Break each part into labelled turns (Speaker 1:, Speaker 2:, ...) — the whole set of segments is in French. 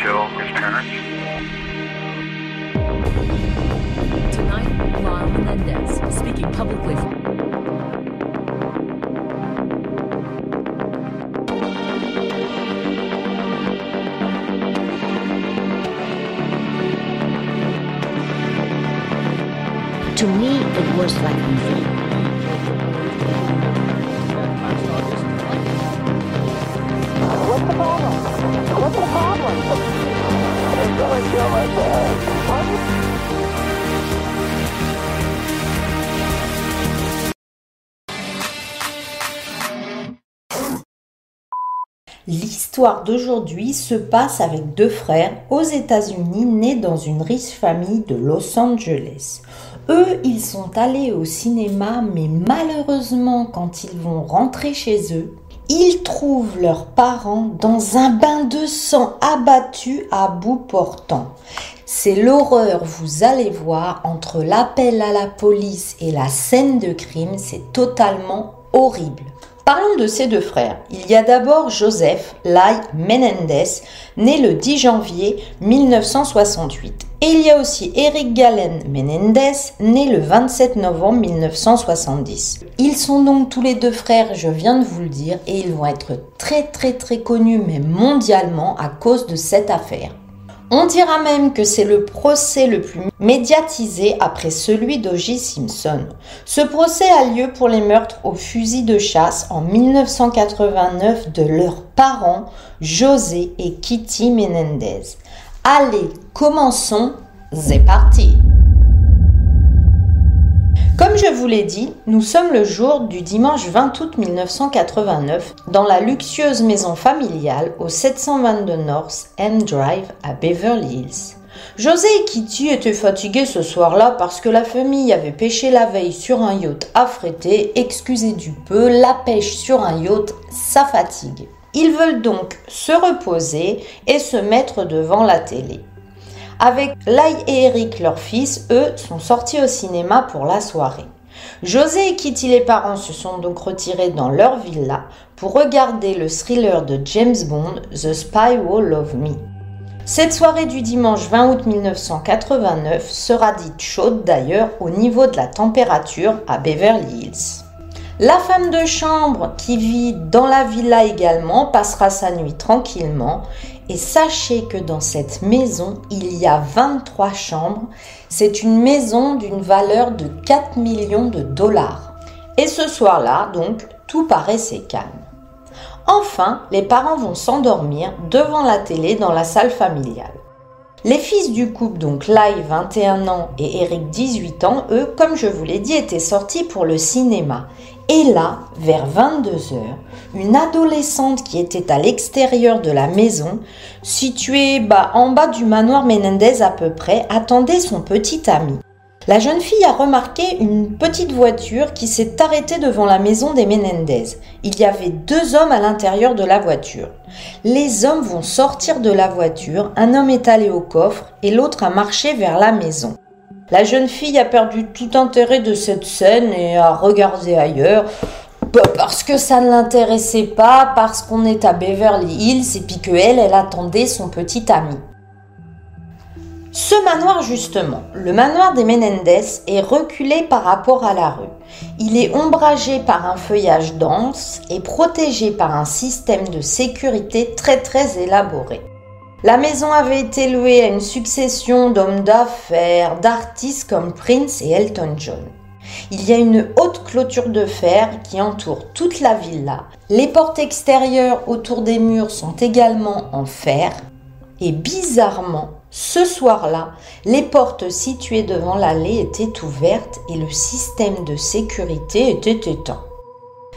Speaker 1: kill his parents?
Speaker 2: Tonight, Lyle Menendez speaking publicly.
Speaker 3: To me, it was like a
Speaker 4: L'histoire d'aujourd'hui se passe avec deux frères aux États-Unis nés dans une riche famille de Los Angeles. Eux, ils sont allés au cinéma, mais malheureusement, quand ils vont rentrer chez eux, ils trouvent leurs parents dans un bain de sang abattu à bout portant. C'est l'horreur, vous allez voir, entre l'appel à la police et la scène de crime, c'est totalement horrible. Parlons de ces deux frères. Il y a d'abord Joseph Lai Menendez, né le 10 janvier 1968. Et il y a aussi Eric Galen Menendez, né le 27 novembre 1970. Ils sont donc tous les deux frères, je viens de vous le dire, et ils vont être très très très connus, même mondialement, à cause de cette affaire. On dira même que c'est le procès le plus médiatisé après celui d'O.J. Simpson. Ce procès a lieu pour les meurtres au fusil de chasse en 1989 de leurs parents José et Kitty Menendez. Allez, commençons, c'est parti comme je vous l'ai dit, nous sommes le jour du dimanche 20 août 1989 dans la luxueuse maison familiale au 722 North End Drive à Beverly Hills. José et Kitty étaient fatigués ce soir-là parce que la famille avait pêché la veille sur un yacht affrété. Excusez du peu, la pêche sur un yacht, ça fatigue. Ils veulent donc se reposer et se mettre devant la télé. Avec Lai et Eric, leurs fils, eux, sont sortis au cinéma pour la soirée. José et Kitty, les parents, se sont donc retirés dans leur villa pour regarder le thriller de James Bond, The Spy Who Loved Me. Cette soirée du dimanche 20 août 1989 sera dite chaude d'ailleurs au niveau de la température à Beverly Hills. La femme de chambre qui vit dans la villa également passera sa nuit tranquillement et sachez que dans cette maison, il y a 23 chambres. C'est une maison d'une valeur de 4 millions de dollars. Et ce soir-là, donc, tout paraissait calme. Enfin, les parents vont s'endormir devant la télé dans la salle familiale. Les fils du couple, donc Lai 21 ans et Eric 18 ans, eux, comme je vous l'ai dit, étaient sortis pour le cinéma. Et là, vers 22h, une adolescente qui était à l'extérieur de la maison, située bah, en bas du manoir Menendez à peu près, attendait son petit ami. La jeune fille a remarqué une petite voiture qui s'est arrêtée devant la maison des Menendez. Il y avait deux hommes à l'intérieur de la voiture. Les hommes vont sortir de la voiture, un homme est allé au coffre et l'autre a marché vers la maison. La jeune fille a perdu tout intérêt de cette scène et a regardé ailleurs. Parce que ça ne l'intéressait pas, parce qu'on est à Beverly Hills et puis qu'elle, elle attendait son petit ami. Ce manoir justement, le manoir des Menendez, est reculé par rapport à la rue. Il est ombragé par un feuillage dense et protégé par un système de sécurité très très élaboré. La maison avait été louée à une succession d'hommes d'affaires, d'artistes comme Prince et Elton John. Il y a une haute clôture de fer qui entoure toute la villa. Les portes extérieures autour des murs sont également en fer. Et bizarrement, ce soir-là, les portes situées devant l'allée étaient ouvertes et le système de sécurité était éteint.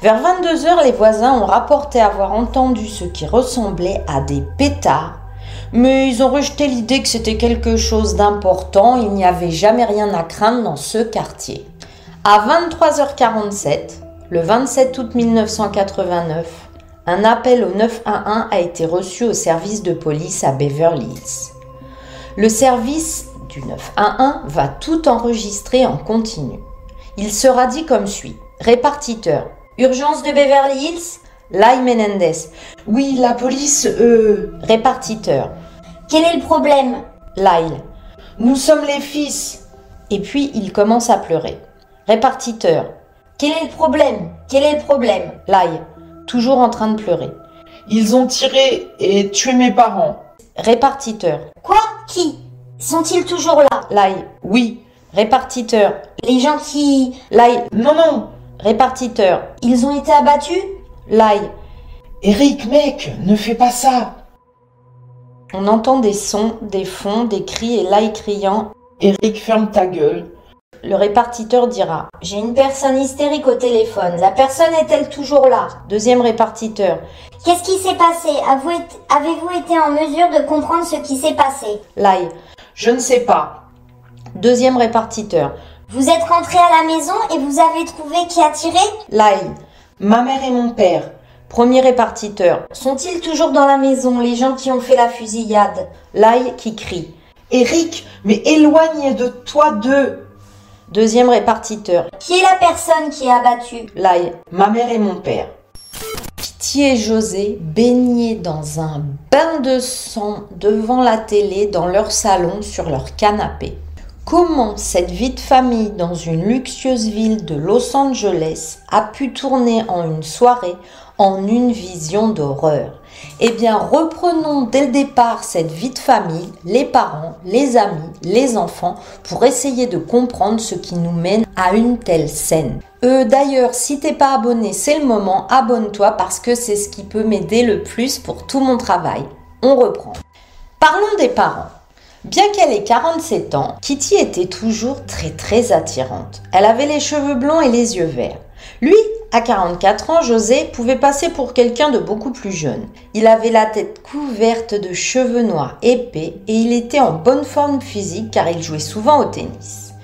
Speaker 4: Vers 22 heures, les voisins ont rapporté avoir entendu ce qui ressemblait à des pétards mais ils ont rejeté l'idée que c'était quelque chose d'important, il n'y avait jamais rien à craindre dans ce quartier. À 23h47, le 27 août 1989, un appel au 911 a été reçu au service de police à Beverly Hills. Le service du 911 va tout enregistrer en continu. Il sera dit comme suit. Répartiteur. Urgence de Beverly Hills Lai Menendez. Oui, la police, euh... Répartiteur.
Speaker 1: Quel est le problème
Speaker 4: Lyle. Nous sommes les fils. Et puis il commence à pleurer. Répartiteur.
Speaker 1: Quel est le problème Quel est le problème
Speaker 4: Lyle. Toujours en train de pleurer.
Speaker 5: Ils ont tiré et tué mes parents.
Speaker 4: Répartiteur.
Speaker 1: Quoi Qui Sont-ils toujours là
Speaker 4: Lyle. Oui. Répartiteur.
Speaker 1: Les gens qui...
Speaker 4: Lyle.
Speaker 5: Non, non.
Speaker 4: Répartiteur.
Speaker 1: Ils ont été abattus
Speaker 4: Lyle.
Speaker 5: Eric, mec, ne fais pas ça.
Speaker 4: On entend des sons, des fonds, des cris et Lyle criant.
Speaker 5: Eric, ferme ta gueule.
Speaker 4: Le répartiteur dira.
Speaker 1: J'ai une personne hystérique au téléphone. La personne est-elle toujours là?
Speaker 4: Deuxième répartiteur.
Speaker 1: Qu'est-ce qui s'est passé? Avez-vous été en mesure de comprendre ce qui s'est passé?
Speaker 4: Lyle.
Speaker 5: Je ne sais pas.
Speaker 4: Deuxième répartiteur.
Speaker 1: Vous êtes rentré à la maison et vous avez trouvé qui a tiré?
Speaker 4: Lyle.
Speaker 5: Ma mère et mon père.
Speaker 4: Premier répartiteur.
Speaker 1: Sont-ils toujours dans la maison, les gens qui ont fait la fusillade?
Speaker 4: Lyle qui crie.
Speaker 5: Eric, mais éloigne de toi d'eux.
Speaker 4: Deuxième répartiteur.
Speaker 1: Qui est la personne qui est abattue
Speaker 4: Lyle.
Speaker 5: Ma mère et mon père.
Speaker 4: Et José, baignés dans un bain de sang devant la télé dans leur salon sur leur canapé. Comment cette vie de famille dans une luxueuse ville de Los Angeles a pu tourner en une soirée en une vision d'horreur Eh bien, reprenons dès le départ cette vie de famille, les parents, les amis, les enfants, pour essayer de comprendre ce qui nous mène à une telle scène. Euh, D'ailleurs, si t'es pas abonné, c'est le moment, abonne-toi parce que c'est ce qui peut m'aider le plus pour tout mon travail. On reprend. Parlons des parents. Bien qu'elle ait 47 ans, Kitty était toujours très très attirante. Elle avait les cheveux blonds et les yeux verts. Lui, à 44 ans, José pouvait passer pour quelqu'un de beaucoup plus jeune. Il avait la tête couverte de cheveux noirs épais et il était en bonne forme physique car il jouait souvent au tennis.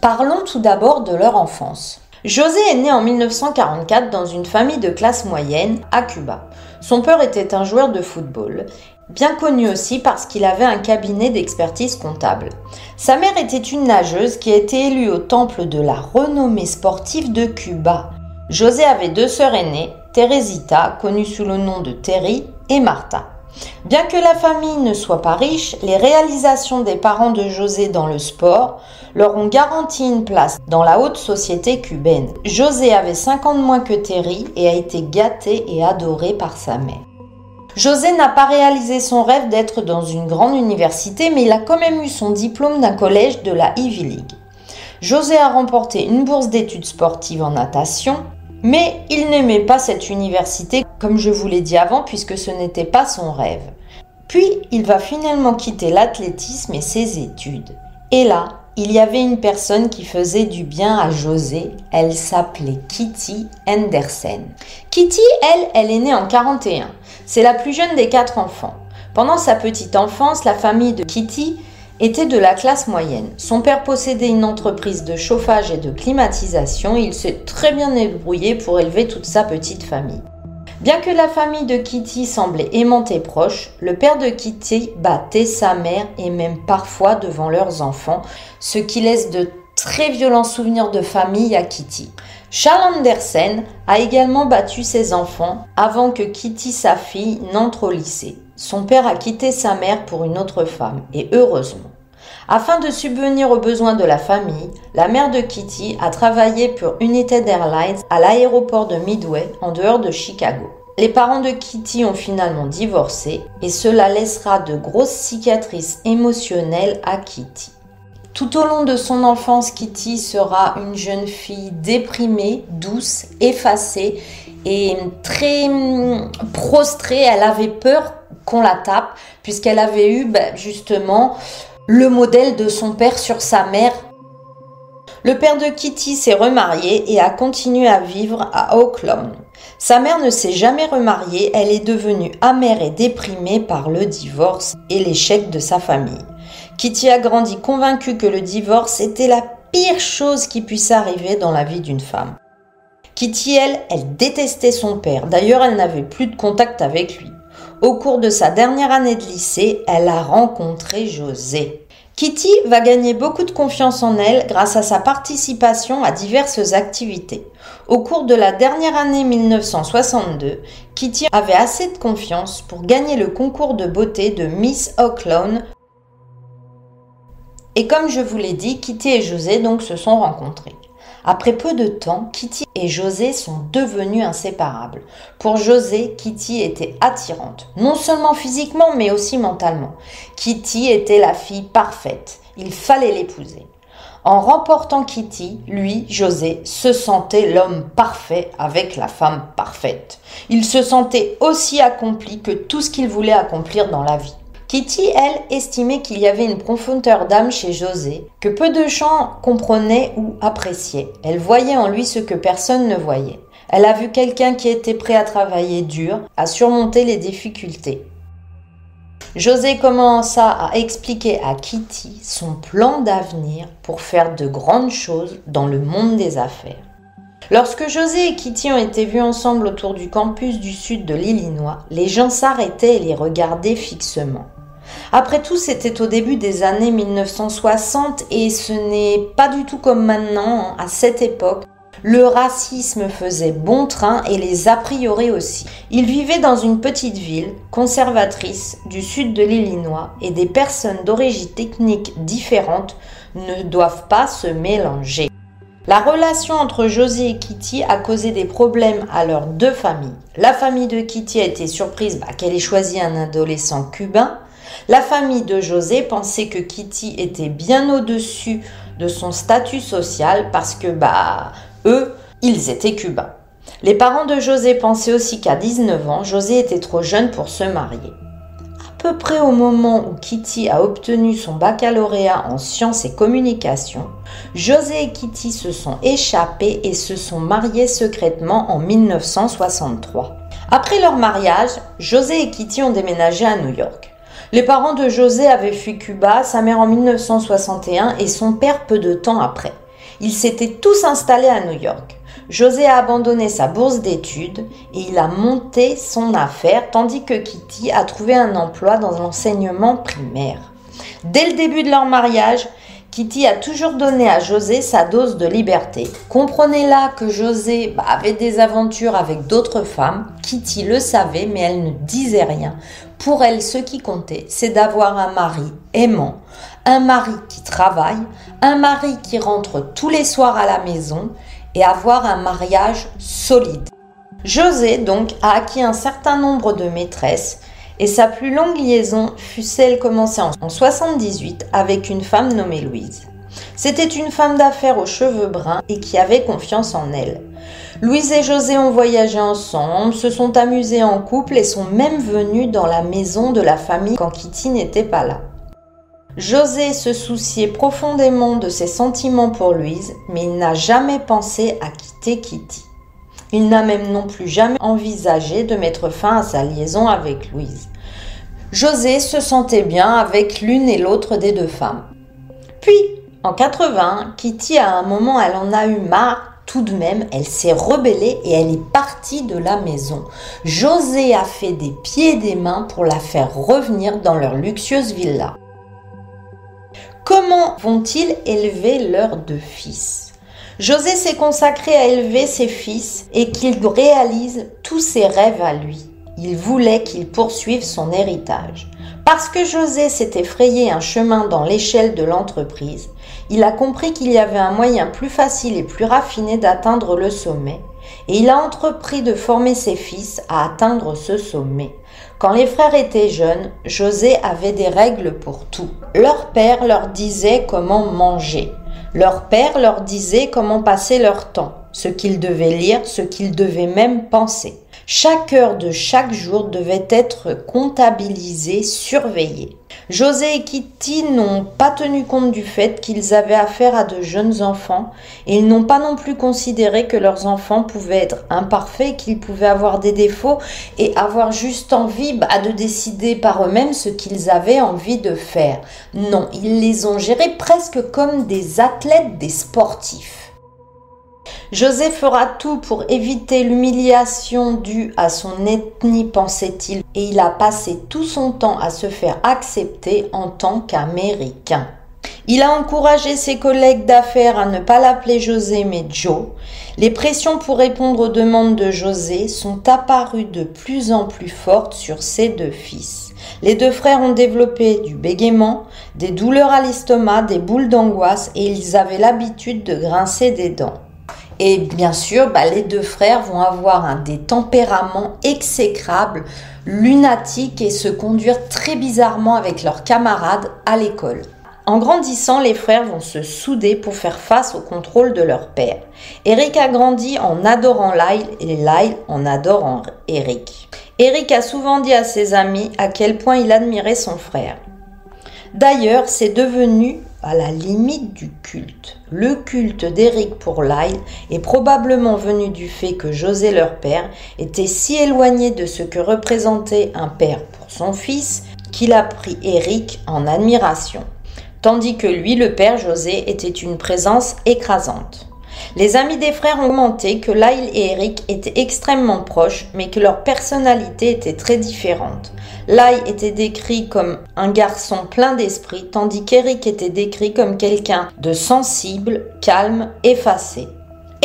Speaker 4: Parlons tout d'abord de leur enfance. José est né en 1944 dans une famille de classe moyenne à Cuba. Son père était un joueur de football, bien connu aussi parce qu'il avait un cabinet d'expertise comptable. Sa mère était une nageuse qui a été élue au temple de la renommée sportive de Cuba. José avait deux sœurs aînées, Teresita, connue sous le nom de Terry, et Martha. Bien que la famille ne soit pas riche, les réalisations des parents de José dans le sport leur ont garanti une place dans la haute société cubaine. José avait 5 ans de moins que Terry et a été gâté et adoré par sa mère. José n'a pas réalisé son rêve d'être dans une grande université, mais il a quand même eu son diplôme d'un collège de la Ivy League. José a remporté une bourse d'études sportives en natation, mais il n'aimait pas cette université, comme je vous l'ai dit avant, puisque ce n'était pas son rêve. Puis, il va finalement quitter l'athlétisme et ses études. Et là, il y avait une personne qui faisait du bien à José. Elle s'appelait Kitty Anderson. Kitty, elle, elle est née en 41. C'est la plus jeune des quatre enfants. Pendant sa petite enfance, la famille de Kitty était de la classe moyenne. Son père possédait une entreprise de chauffage et de climatisation il s'est très bien débrouillé pour élever toute sa petite famille. Bien que la famille de Kitty semblait aimante et proche, le père de Kitty battait sa mère et même parfois devant leurs enfants, ce qui laisse de très violents souvenirs de famille à Kitty. Charles Andersen a également battu ses enfants avant que Kitty, sa fille, n'entre au lycée. Son père a quitté sa mère pour une autre femme, et heureusement. Afin de subvenir aux besoins de la famille, la mère de Kitty a travaillé pour United Airlines à l'aéroport de Midway en dehors de Chicago. Les parents de Kitty ont finalement divorcé et cela laissera de grosses cicatrices émotionnelles à Kitty. Tout au long de son enfance, Kitty sera une jeune fille déprimée, douce, effacée et très hum, prostrée. Elle avait peur qu'on la tape puisqu'elle avait eu ben, justement le modèle de son père sur sa mère. Le père de Kitty s'est remarié et a continué à vivre à Oakland. Sa mère ne s'est jamais remariée, elle est devenue amère et déprimée par le divorce et l'échec de sa famille. Kitty a grandi convaincue que le divorce était la pire chose qui puisse arriver dans la vie d'une femme. Kitty, elle, elle détestait son père. D'ailleurs, elle n'avait plus de contact avec lui. Au cours de sa dernière année de lycée, elle a rencontré José. Kitty va gagner beaucoup de confiance en elle grâce à sa participation à diverses activités. Au cours de la dernière année 1962, Kitty avait assez de confiance pour gagner le concours de beauté de Miss Oaklawn. Et comme je vous l'ai dit, Kitty et José donc se sont rencontrés. Après peu de temps, Kitty et José sont devenus inséparables. Pour José, Kitty était attirante, non seulement physiquement mais aussi mentalement. Kitty était la fille parfaite, il fallait l'épouser. En remportant Kitty, lui, José, se sentait l'homme parfait avec la femme parfaite. Il se sentait aussi accompli que tout ce qu'il voulait accomplir dans la vie. Kitty, elle, estimait qu'il y avait une profondeur d'âme chez José, que peu de gens comprenaient ou appréciaient. Elle voyait en lui ce que personne ne voyait. Elle a vu quelqu'un qui était prêt à travailler dur, à surmonter les difficultés. José commença à expliquer à Kitty son plan d'avenir pour faire de grandes choses dans le monde des affaires. Lorsque José et Kitty ont été vus ensemble autour du campus du sud de l'Illinois, les gens s'arrêtaient et les regardaient fixement. Après tout, c'était au début des années 1960 et ce n'est pas du tout comme maintenant, à cette époque. Le racisme faisait bon train et les a priori aussi. Ils vivaient dans une petite ville conservatrice du sud de l'Illinois et des personnes d'origine technique différentes ne doivent pas se mélanger. La relation entre José et Kitty a causé des problèmes à leurs deux familles. La famille de Kitty a été surprise bah, qu'elle ait choisi un adolescent cubain la famille de José pensait que Kitty était bien au-dessus de son statut social parce que, bah, eux, ils étaient cubains. Les parents de José pensaient aussi qu'à 19 ans, José était trop jeune pour se marier. À peu près au moment où Kitty a obtenu son baccalauréat en sciences et communications, José et Kitty se sont échappés et se sont mariés secrètement en 1963. Après leur mariage, José et Kitty ont déménagé à New York. Les parents de José avaient fui Cuba, sa mère en 1961 et son père peu de temps après. Ils s'étaient tous installés à New York. José a abandonné sa bourse d'études et il a monté son affaire tandis que Kitty a trouvé un emploi dans l'enseignement primaire. Dès le début de leur mariage, Kitty a toujours donné à José sa dose de liberté. Comprenez là que José bah, avait des aventures avec d'autres femmes. Kitty le savait, mais elle ne disait rien pour elle, ce qui comptait, c'est d'avoir un mari aimant, un mari qui travaille, un mari qui rentre tous les soirs à la maison et avoir un mariage solide. José, donc, a acquis un certain nombre de maîtresses et sa plus longue liaison fut celle commencée en 78 avec une femme nommée Louise. C'était une femme d'affaires aux cheveux bruns et qui avait confiance en elle. Louise et José ont voyagé ensemble, se sont amusés en couple et sont même venus dans la maison de la famille quand Kitty n'était pas là. José se souciait profondément de ses sentiments pour Louise, mais il n'a jamais pensé à quitter Kitty. Il n'a même non plus jamais envisagé de mettre fin à sa liaison avec Louise. José se sentait bien avec l'une et l'autre des deux femmes. Puis, en 80, Kitty à un moment elle en a eu marre tout de même, elle s'est rebellée et elle est partie de la maison. José a fait des pieds et des mains pour la faire revenir dans leur luxueuse villa. Comment vont-ils élever leurs deux fils? José s'est consacré à élever ses fils et qu'il réalise tous ses rêves à lui. Il voulait qu'il poursuive son héritage. Parce que José s'était frayé un chemin dans l'échelle de l'entreprise, il a compris qu'il y avait un moyen plus facile et plus raffiné d'atteindre le sommet, et il a entrepris de former ses fils à atteindre ce sommet. Quand les frères étaient jeunes, José avait des règles pour tout. Leur père leur disait comment manger. Leur père leur disait comment passer leur temps, ce qu'ils devaient lire, ce qu'ils devaient même penser. Chaque heure de chaque jour devait être comptabilisée, surveillée. José et Kitty n'ont pas tenu compte du fait qu'ils avaient affaire à de jeunes enfants et ils n'ont pas non plus considéré que leurs enfants pouvaient être imparfaits, qu'ils pouvaient avoir des défauts et avoir juste envie bah, de décider par eux-mêmes ce qu'ils avaient envie de faire. Non, ils les ont gérés presque comme des athlètes, des sportifs. José fera tout pour éviter l'humiliation due à son ethnie, pensait-il, et il a passé tout son temps à se faire accepter en tant qu'Américain. Il a encouragé ses collègues d'affaires à ne pas l'appeler José mais Joe. Les pressions pour répondre aux demandes de José sont apparues de plus en plus fortes sur ses deux fils. Les deux frères ont développé du bégaiement, des douleurs à l'estomac, des boules d'angoisse et ils avaient l'habitude de grincer des dents. Et bien sûr, bah, les deux frères vont avoir des tempéraments exécrables, lunatiques et se conduire très bizarrement avec leurs camarades à l'école. En grandissant, les frères vont se souder pour faire face au contrôle de leur père. Eric a grandi en adorant Lyle et Lyle en adorant Eric. Eric a souvent dit à ses amis à quel point il admirait son frère. D'ailleurs, c'est devenu à la limite du culte. Le culte d'Eric pour Lyle est probablement venu du fait que José, leur père, était si éloigné de ce que représentait un père pour son fils qu'il a pris Eric en admiration, tandis que lui, le père José, était une présence écrasante. Les amis des frères ont commenté que Lyle et Eric étaient extrêmement proches, mais que leurs personnalités étaient très différentes. Lyle était décrit comme un garçon plein d'esprit, tandis qu'Eric était décrit comme quelqu'un de sensible, calme, effacé.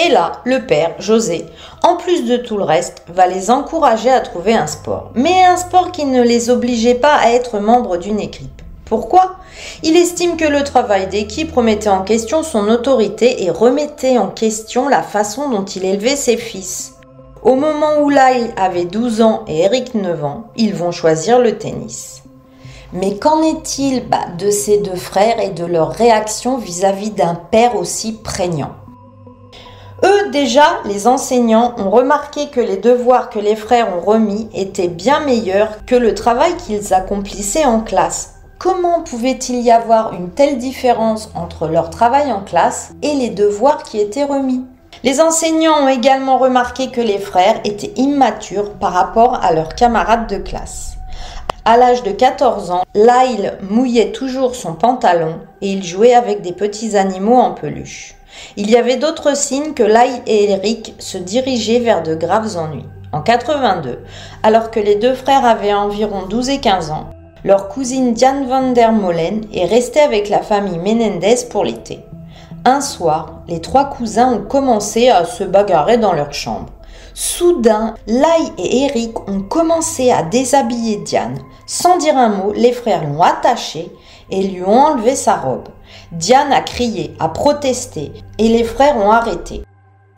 Speaker 4: Et là, le père, José, en plus de tout le reste, va les encourager à trouver un sport. Mais un sport qui ne les obligeait pas à être membres d'une équipe. Pourquoi? Il estime que le travail d'équipe remettait en question son autorité et remettait en question la façon dont il élevait ses fils. Au moment où Lyle avait 12 ans et Eric 9 ans, ils vont choisir le tennis. Mais qu'en est-il bah, de ces deux frères et de leur réaction vis-à-vis d'un père aussi prégnant? Eux déjà, les enseignants, ont remarqué que les devoirs que les frères ont remis étaient bien meilleurs que le travail qu'ils accomplissaient en classe. Comment pouvait-il y avoir une telle différence entre leur travail en classe et les devoirs qui étaient remis? Les enseignants ont également remarqué que les frères étaient immatures par rapport à leurs camarades de classe. À l'âge de 14 ans, Lyle mouillait toujours son pantalon et il jouait avec des petits animaux en peluche. Il y avait d'autres signes que Lyle et Eric se dirigeaient vers de graves ennuis. En 82, alors que les deux frères avaient environ 12 et 15 ans, leur cousine Diane van der Molen est restée avec la famille Menendez pour l'été. Un soir, les trois cousins ont commencé à se bagarrer dans leur chambre. Soudain, Lai et Eric ont commencé à déshabiller Diane. Sans dire un mot, les frères l'ont attachée et lui ont enlevé sa robe. Diane a crié, a protesté et les frères ont arrêté.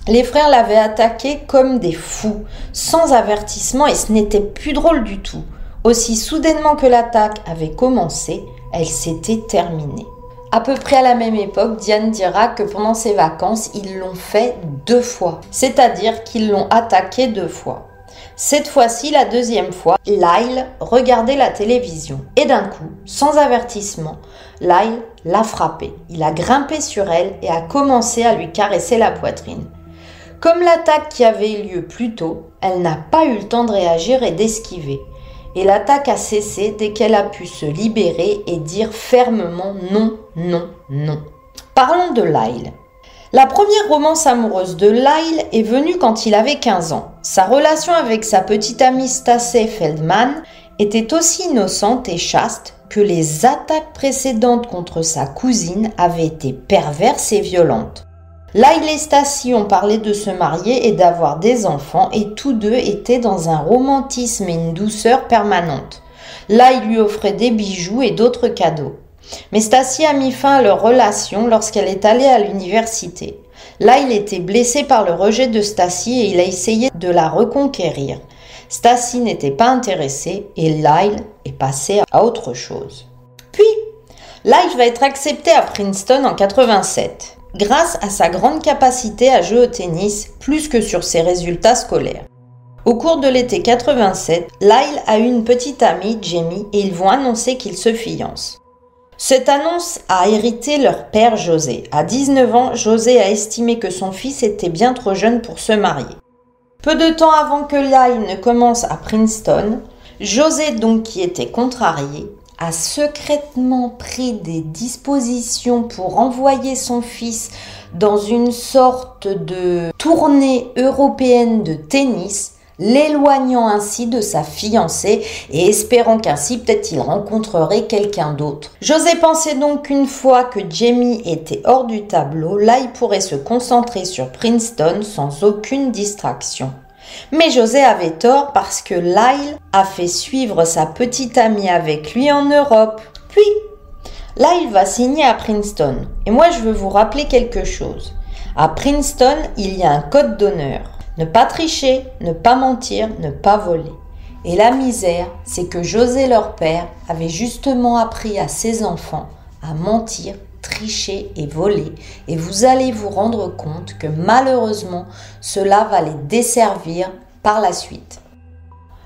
Speaker 4: Les frères l'avaient attaquée comme des fous, sans avertissement et ce n'était plus drôle du tout. Aussi soudainement que l'attaque avait commencé, elle s'était terminée. À peu près à la même époque, Diane dira que pendant ses vacances, ils l'ont fait deux fois, c'est-à-dire qu'ils l'ont attaqué deux fois. Cette fois-ci, la deuxième fois, Lyle regardait la télévision et d'un coup, sans avertissement, Lyle l'a frappé. Il a grimpé sur elle et a commencé à lui caresser la poitrine. Comme l'attaque qui avait eu lieu plus tôt, elle n'a pas eu le temps de réagir et d'esquiver et l'attaque a cessé dès qu'elle a pu se libérer et dire fermement non, non, non. Parlons de Lyle. La première romance amoureuse de Lyle est venue quand il avait 15 ans. Sa relation avec sa petite amie Stacey Feldman était aussi innocente et chaste que les attaques précédentes contre sa cousine avaient été perverses et violentes. Lyle et Stacy ont parlé de se marier et d'avoir des enfants et tous deux étaient dans un romantisme et une douceur permanente. Lyle lui offrait des bijoux et d'autres cadeaux. Mais Stacy a mis fin à leur relation lorsqu'elle est allée à l'université. Lyle était blessé par le rejet de Stacy et il a essayé de la reconquérir. Stacy n'était pas intéressée et Lyle est passé à autre chose. Puis, Lyle va être accepté à Princeton en 87 grâce à sa grande capacité à jouer au tennis plus que sur ses résultats scolaires. Au cours de l'été 87, Lyle a une petite amie, Jamie, et ils vont annoncer qu'ils se fiancent. Cette annonce a hérité leur père José. À 19 ans, José a estimé que son fils était bien trop jeune pour se marier. Peu de temps avant que Lyle ne commence à Princeton, José, donc qui était contrarié, a secrètement pris des dispositions pour envoyer son fils dans une sorte de tournée européenne de tennis l'éloignant ainsi de sa fiancée et espérant qu'ainsi peut-être il rencontrerait quelqu'un d'autre. José pensait donc qu'une fois que Jamie était hors du tableau, là il pourrait se concentrer sur Princeton sans aucune distraction. Mais José avait tort parce que Lyle a fait suivre sa petite amie avec lui en Europe. Puis, Lyle va signer à Princeton. Et moi, je veux vous rappeler quelque chose. À Princeton, il y a un code d'honneur. Ne pas tricher, ne pas mentir, ne pas voler. Et la misère, c'est que José, leur père, avait justement appris à ses enfants à mentir tricher et voler, et vous allez vous rendre compte que malheureusement, cela va les desservir par la suite.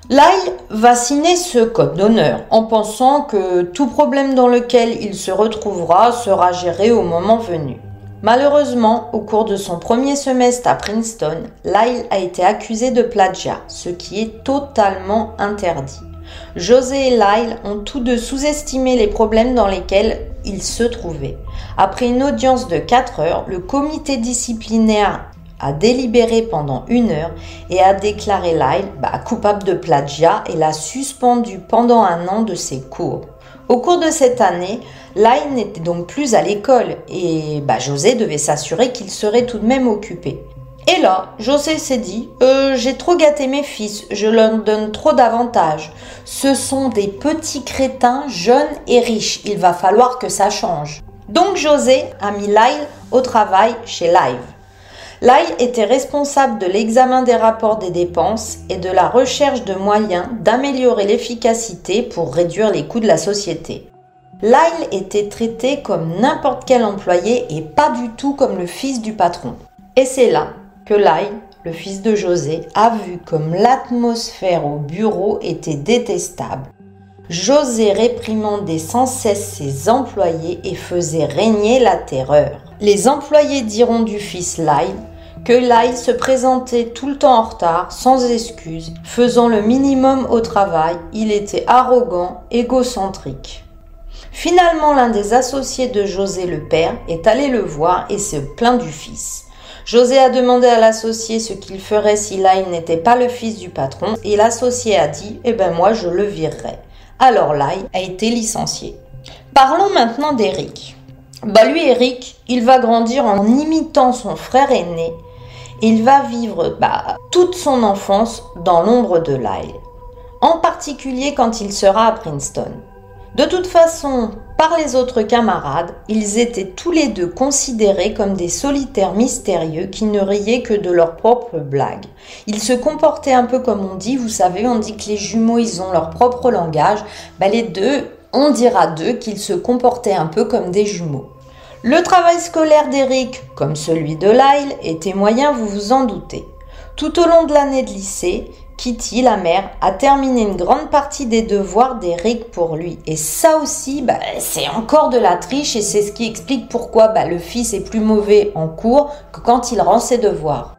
Speaker 4: Lyle va signer ce code d'honneur en pensant que tout problème dans lequel il se retrouvera sera géré au moment venu. Malheureusement, au cours de son premier semestre à Princeton, Lyle a été accusé de plagiat, ce qui est totalement interdit. José et Lyle ont tous deux sous-estimé les problèmes dans lesquels ils se trouvaient. Après une audience de 4 heures, le comité disciplinaire a délibéré pendant une heure et a déclaré Lyle bah, coupable de plagiat et l'a suspendu pendant un an de ses cours. Au cours de cette année, Lyle n'était donc plus à l'école et bah, José devait s'assurer qu'il serait tout de même occupé. Et là, José s'est dit euh, J'ai trop gâté mes fils, je leur donne trop d'avantages. Ce sont des petits crétins jeunes et riches, il va falloir que ça change. Donc José a mis Lyle au travail chez Live. Lyle était responsable de l'examen des rapports des dépenses et de la recherche de moyens d'améliorer l'efficacité pour réduire les coûts de la société. Lyle était traité comme n'importe quel employé et pas du tout comme le fils du patron. Et c'est là que le fils de José, a vu comme l'atmosphère au bureau était détestable. José réprimandait sans cesse ses employés et faisait régner la terreur. Les employés diront du fils Lyle que Lyle se présentait tout le temps en retard, sans excuse, faisant le minimum au travail, il était arrogant, égocentrique. Finalement, l'un des associés de José le père est allé le voir et se plaint du fils. José a demandé à l'associé ce qu'il ferait si Lyle n'était pas le fils du patron et l'associé a dit Eh ben moi je le virerai. Alors Lyle a été licencié. Parlons maintenant d'Eric. Bah lui Eric, il va grandir en imitant son frère aîné. Il va vivre bah, toute son enfance dans l'ombre de Lyle. En particulier quand il sera à Princeton. De toute façon, par les autres camarades, ils étaient tous les deux considérés comme des solitaires mystérieux qui ne riaient que de leurs propres blagues. Ils se comportaient un peu comme on dit, vous savez, on dit que les jumeaux, ils ont leur propre langage. Bah, les deux, on dira d'eux qu'ils se comportaient un peu comme des jumeaux. Le travail scolaire d'Eric, comme celui de Lyle, était moyen, vous vous en doutez. Tout au long de l'année de lycée, Kitty, la mère, a terminé une grande partie des devoirs d'Eric pour lui. Et ça aussi, bah, c'est encore de la triche et c'est ce qui explique pourquoi bah, le fils est plus mauvais en cours que quand il rend ses devoirs.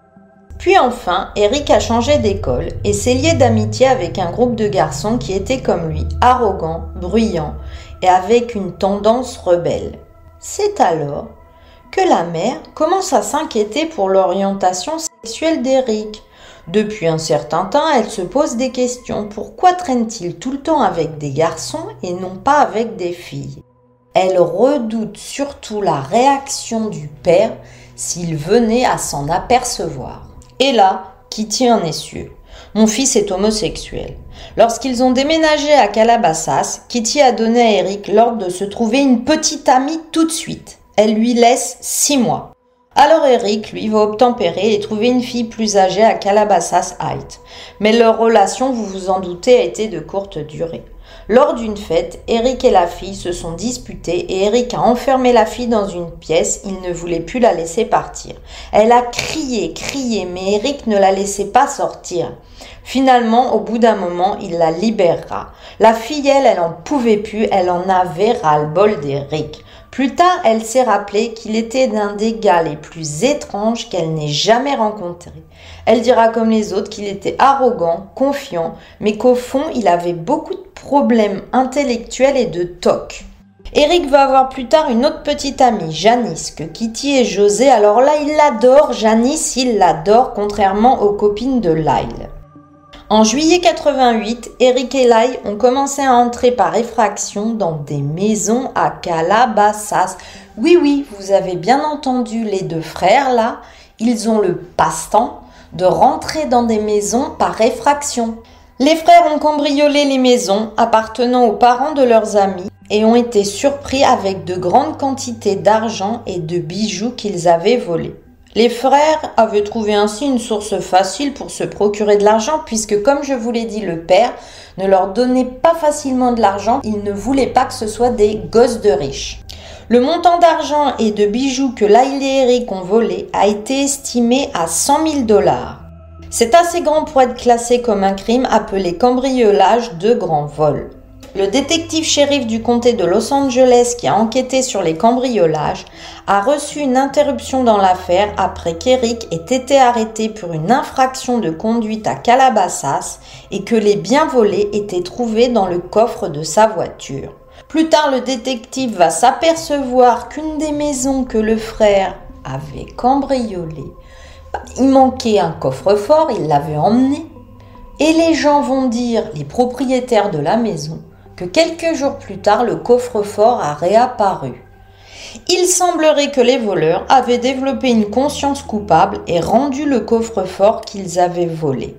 Speaker 4: Puis enfin, Eric a changé d'école et s'est lié d'amitié avec un groupe de garçons qui étaient comme lui, arrogants, bruyants et avec une tendance rebelle. C'est alors que la mère commence à s'inquiéter pour l'orientation sexuelle d'Eric. Depuis un certain temps, elle se pose des questions. Pourquoi traîne-t-il tout le temps avec des garçons et non pas avec des filles? Elle redoute surtout la réaction du père s'il venait à s'en apercevoir. Et là, Kitty en est sûre. Mon fils est homosexuel. Lorsqu'ils ont déménagé à Calabasas, Kitty a donné à Eric l'ordre de se trouver une petite amie tout de suite. Elle lui laisse six mois. Alors Eric, lui, va obtempérer et trouver une fille plus âgée à Calabasas Heights. Mais leur relation, vous vous en doutez, a été de courte durée. Lors d'une fête, Eric et la fille se sont disputés et Eric a enfermé la fille dans une pièce, il ne voulait plus la laisser partir. Elle a crié, crié, mais Eric ne la laissait pas sortir. Finalement, au bout d'un moment, il la libérera. La fille, elle, elle en pouvait plus, elle en avait ras-le-bol d'Eric. Plus tard, elle s'est rappelé qu'il était l'un des gars les plus étranges qu'elle n'ait jamais rencontrés. Elle dira comme les autres qu'il était arrogant, confiant, mais qu'au fond, il avait beaucoup de problèmes intellectuels et de toc. Eric va avoir plus tard une autre petite amie, Janice, que Kitty et José. Alors là, il l'adore. Janice, il l'adore, contrairement aux copines de Lyle. En juillet 88, Eric et Lai ont commencé à entrer par effraction dans des maisons à Calabasas. Oui, oui, vous avez bien entendu les deux frères là. Ils ont le passe-temps de rentrer dans des maisons par effraction. Les frères ont cambriolé les maisons appartenant aux parents de leurs amis et ont été surpris avec de grandes quantités d'argent et de bijoux qu'ils avaient volés. Les frères avaient trouvé ainsi une source facile pour se procurer de l'argent puisque, comme je vous l'ai dit, le père ne leur donnait pas facilement de l'argent, il ne voulait pas que ce soit des gosses de riches. Le montant d'argent et de bijoux que Lyle et Eric ont volé a été estimé à 100 000 dollars. C'est assez grand pour être classé comme un crime appelé cambriolage de grand vol. Le détective shérif du comté de Los Angeles qui a enquêté sur les cambriolages a reçu une interruption dans l'affaire après qu'Eric ait été arrêté pour une infraction de conduite à Calabasas et que les biens volés étaient trouvés dans le coffre de sa voiture. Plus tard, le détective va s'apercevoir qu'une des maisons que le frère avait cambriolées, bah, il manquait un coffre-fort, il l'avait emmené. Et les gens vont dire, les propriétaires de la maison, que quelques jours plus tard, le coffre-fort a réapparu. Il semblerait que les voleurs avaient développé une conscience coupable et rendu le coffre-fort qu'ils avaient volé.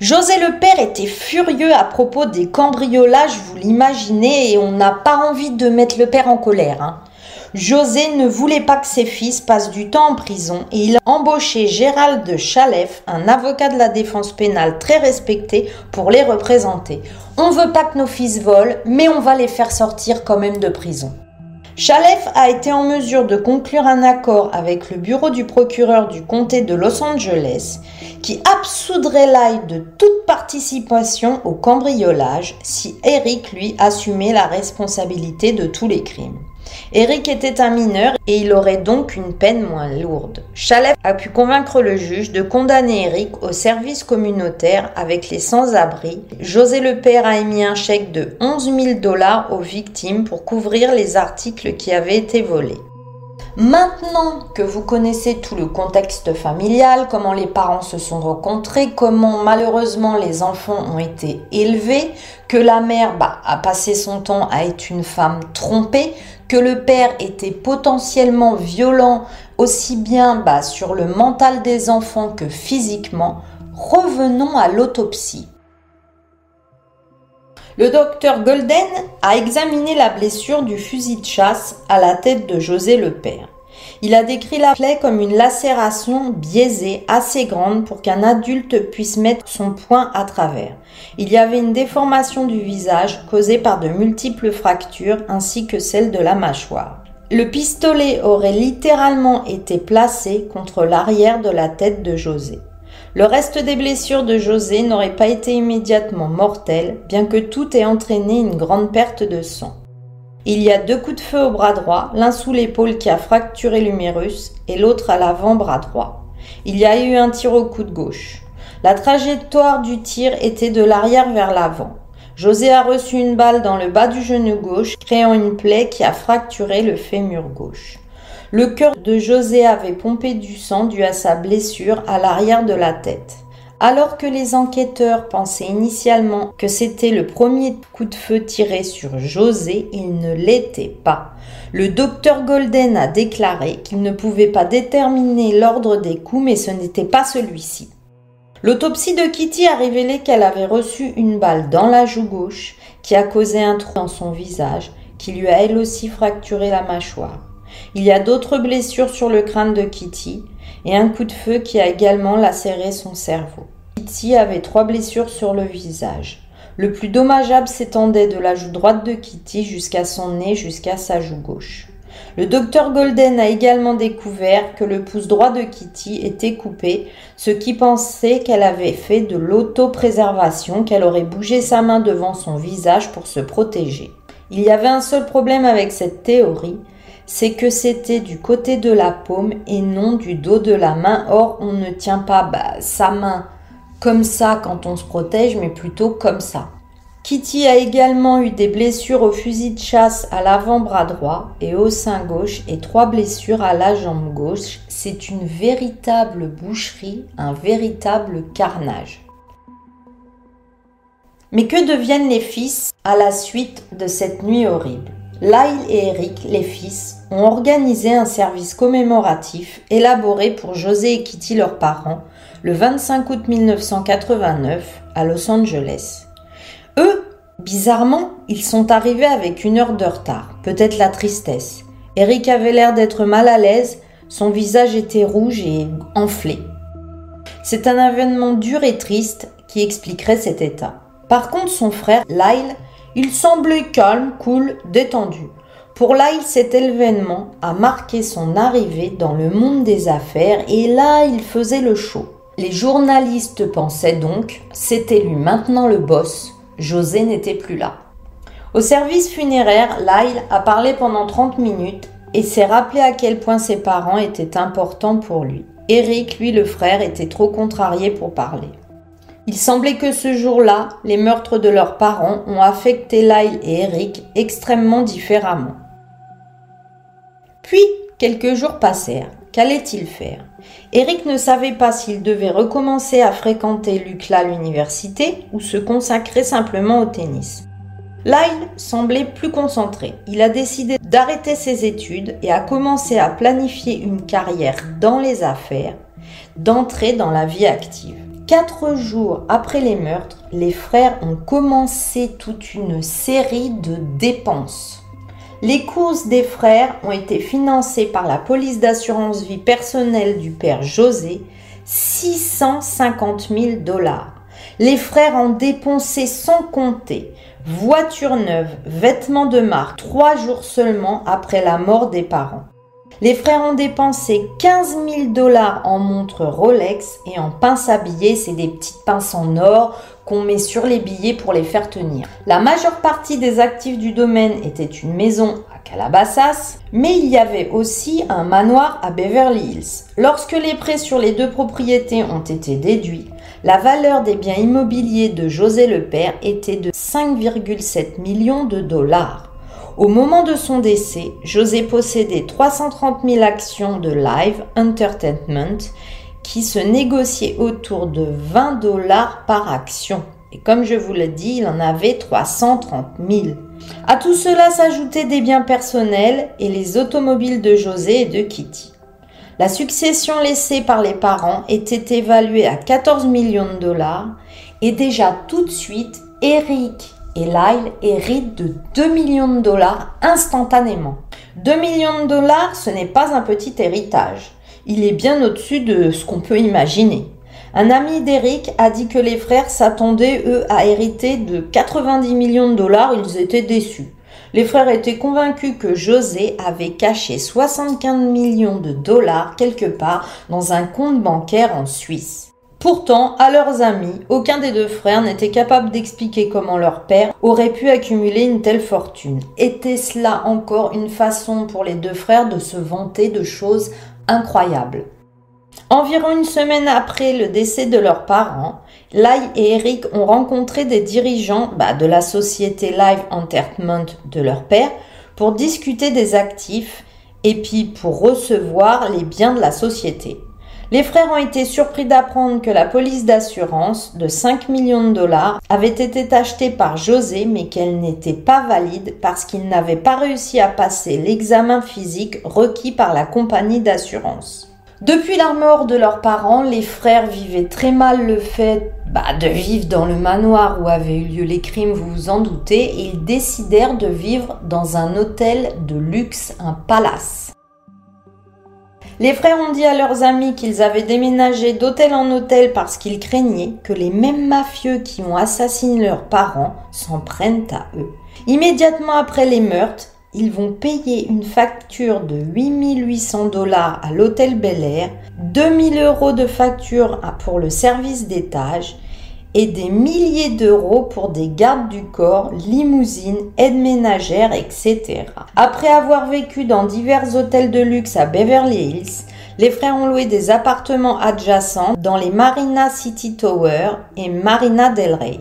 Speaker 4: José le père était furieux à propos des cambriolages, vous l'imaginez, et on n'a pas envie de mettre le père en colère. Hein. José ne voulait pas que ses fils passent du temps en prison et il a embauché Gérald de Chalef, un avocat de la défense pénale très respecté, pour les représenter. On veut pas que nos fils volent, mais on va les faire sortir quand même de prison. Chalef a été en mesure de conclure un accord avec le bureau du procureur du comté de Los Angeles qui absoudrait Lai de toute participation au cambriolage si Eric lui assumait la responsabilité de tous les crimes. Eric était un mineur et il aurait donc une peine moins lourde. Chalef a pu convaincre le juge de condamner Eric au service communautaire avec les sans-abri. José le père a émis un chèque de 11 000 dollars aux victimes pour couvrir les articles qui avaient été volés. Maintenant que vous connaissez tout le contexte familial, comment les parents se sont rencontrés, comment malheureusement les enfants ont été élevés, que la mère bah, a passé son temps à être une femme trompée, que le père était potentiellement violent aussi bien bah, sur le mental des enfants que physiquement, revenons à l'autopsie. Le docteur Golden a examiné la blessure du fusil de chasse à la tête de José le père. Il a décrit la plaie comme une lacération biaisée assez grande pour qu'un adulte puisse mettre son poing à travers. Il y avait une déformation du visage causée par de multiples fractures ainsi que celle de la mâchoire. Le pistolet aurait littéralement été placé contre l'arrière de la tête de José. Le reste des blessures de José n'aurait pas été immédiatement mortel, bien que tout ait entraîné une grande perte de sang. Il y a deux coups de feu au bras droit, l'un sous l'épaule qui a fracturé l'humérus et l'autre à l'avant-bras droit. Il y a eu un tir au coude gauche. La trajectoire du tir était de l'arrière vers l'avant. José a reçu une balle dans le bas du genou gauche, créant une plaie qui a fracturé le fémur gauche. Le cœur de José avait pompé du sang dû à sa blessure à l'arrière de la tête. Alors que les enquêteurs pensaient initialement que c'était le premier coup de feu tiré sur José, il ne l'était pas. Le docteur Golden a déclaré qu'il ne pouvait pas déterminer l'ordre des coups, mais ce n'était pas celui-ci. L'autopsie de Kitty a révélé qu'elle avait reçu une balle dans la joue gauche qui a causé un trou dans son visage, qui lui a elle aussi fracturé la mâchoire. Il y a d'autres blessures sur le crâne de Kitty et un coup de feu qui a également lacéré son cerveau. Kitty avait trois blessures sur le visage. Le plus dommageable s'étendait de la joue droite de Kitty jusqu'à son nez jusqu'à sa joue gauche. Le docteur Golden a également découvert que le pouce droit de Kitty était coupé, ce qui pensait qu'elle avait fait de l'autopréservation, qu'elle aurait bougé sa main devant son visage pour se protéger. Il y avait un seul problème avec cette théorie, c'est que c'était du côté de la paume et non du dos de la main. Or, on ne tient pas bah, sa main comme ça quand on se protège, mais plutôt comme ça. Kitty a également eu des blessures au fusil de chasse à l'avant-bras droit et au sein gauche et trois blessures à la jambe gauche. C'est une véritable boucherie, un véritable carnage. Mais que deviennent les fils à la suite de cette nuit horrible? Lyle et Eric, les fils, ont organisé un service commémoratif élaboré pour José et Kitty, leurs parents, le 25 août 1989 à Los Angeles. Eux, bizarrement, ils sont arrivés avec une heure de retard, peut-être la tristesse. Eric avait l'air d'être mal à l'aise, son visage était rouge et enflé. C'est un événement dur et triste qui expliquerait cet état. Par contre, son frère, Lyle, il semblait calme, cool, détendu. Pour Lyle, cet événement a marqué son arrivée dans le monde des affaires et là, il faisait le show. Les journalistes pensaient donc, c'était lui maintenant le boss, José n'était plus là. Au service funéraire, Lyle a parlé pendant 30 minutes et s'est rappelé à quel point ses parents étaient importants pour lui. Eric, lui le frère, était trop contrarié pour parler. Il semblait que ce jour-là, les meurtres de leurs parents ont affecté Lyle et Eric extrêmement différemment. Puis, quelques jours passèrent. Qu'allait-il faire? Eric ne savait pas s'il devait recommencer à fréquenter l'UCLA l'université ou se consacrer simplement au tennis. Lyle semblait plus concentré. Il a décidé d'arrêter ses études et a commencé à planifier une carrière dans les affaires, d'entrer dans la vie active. Quatre jours après les meurtres, les frères ont commencé toute une série de dépenses. Les courses des frères ont été financées par la police d'assurance vie personnelle du père José, 650 000 dollars. Les frères ont dépensé sans compter voitures neuves, vêtements de marque, trois jours seulement après la mort des parents. Les frères ont dépensé 15 000 dollars en montres Rolex et en pinces à billets, c'est des petites pinces en or qu'on met sur les billets pour les faire tenir. La majeure partie des actifs du domaine était une maison à Calabasas, mais il y avait aussi un manoir à Beverly Hills. Lorsque les prêts sur les deux propriétés ont été déduits, la valeur des biens immobiliers de José le Père était de 5,7 millions de dollars. Au moment de son décès, José possédait 330 000 actions de Live Entertainment qui se négociaient autour de 20 dollars par action. Et comme je vous l'ai dit, il en avait 330 000. À tout cela s'ajoutaient des biens personnels et les automobiles de José et de Kitty. La succession laissée par les parents était évaluée à 14 millions de dollars et déjà tout de suite, Eric et Lyle hérite de 2 millions de dollars instantanément. 2 millions de dollars, ce n'est pas un petit héritage. Il est bien au-dessus de ce qu'on peut imaginer. Un ami d'Eric a dit que les frères s'attendaient, eux, à hériter de 90 millions de dollars. Ils étaient déçus. Les frères étaient convaincus que José avait caché 75 millions de dollars quelque part dans un compte bancaire en Suisse. Pourtant, à leurs amis, aucun des deux frères n'était capable d'expliquer comment leur père aurait pu accumuler une telle fortune. Était cela encore une façon pour les deux frères de se vanter de choses incroyables? Environ une semaine après le décès de leurs parents, Lai et Eric ont rencontré des dirigeants bah, de la société Live Entertainment de leur père pour discuter des actifs et puis pour recevoir les biens de la société. Les frères ont été surpris d'apprendre que la police d'assurance de 5 millions de dollars avait été achetée par José mais qu'elle n'était pas valide parce qu'il n'avait pas réussi à passer l'examen physique requis par la compagnie d'assurance. Depuis la mort de leurs parents, les frères vivaient très mal le fait bah, de vivre dans le manoir où avaient eu lieu les crimes, vous vous en doutez, et ils décidèrent de vivre dans un hôtel de luxe, un palace. Les frères ont dit à leurs amis qu'ils avaient déménagé d'hôtel en hôtel parce qu'ils craignaient que les mêmes mafieux qui ont assassiné leurs parents s'en prennent à eux. Immédiatement après les meurtres, ils vont payer une facture de 8800 dollars à l'hôtel Bel Air, 2000 euros de facture pour le service d'étage et des milliers d'euros pour des gardes du corps, limousines, aides ménagères, etc. Après avoir vécu dans divers hôtels de luxe à Beverly Hills, les frères ont loué des appartements adjacents dans les Marina City Tower et Marina Del Rey.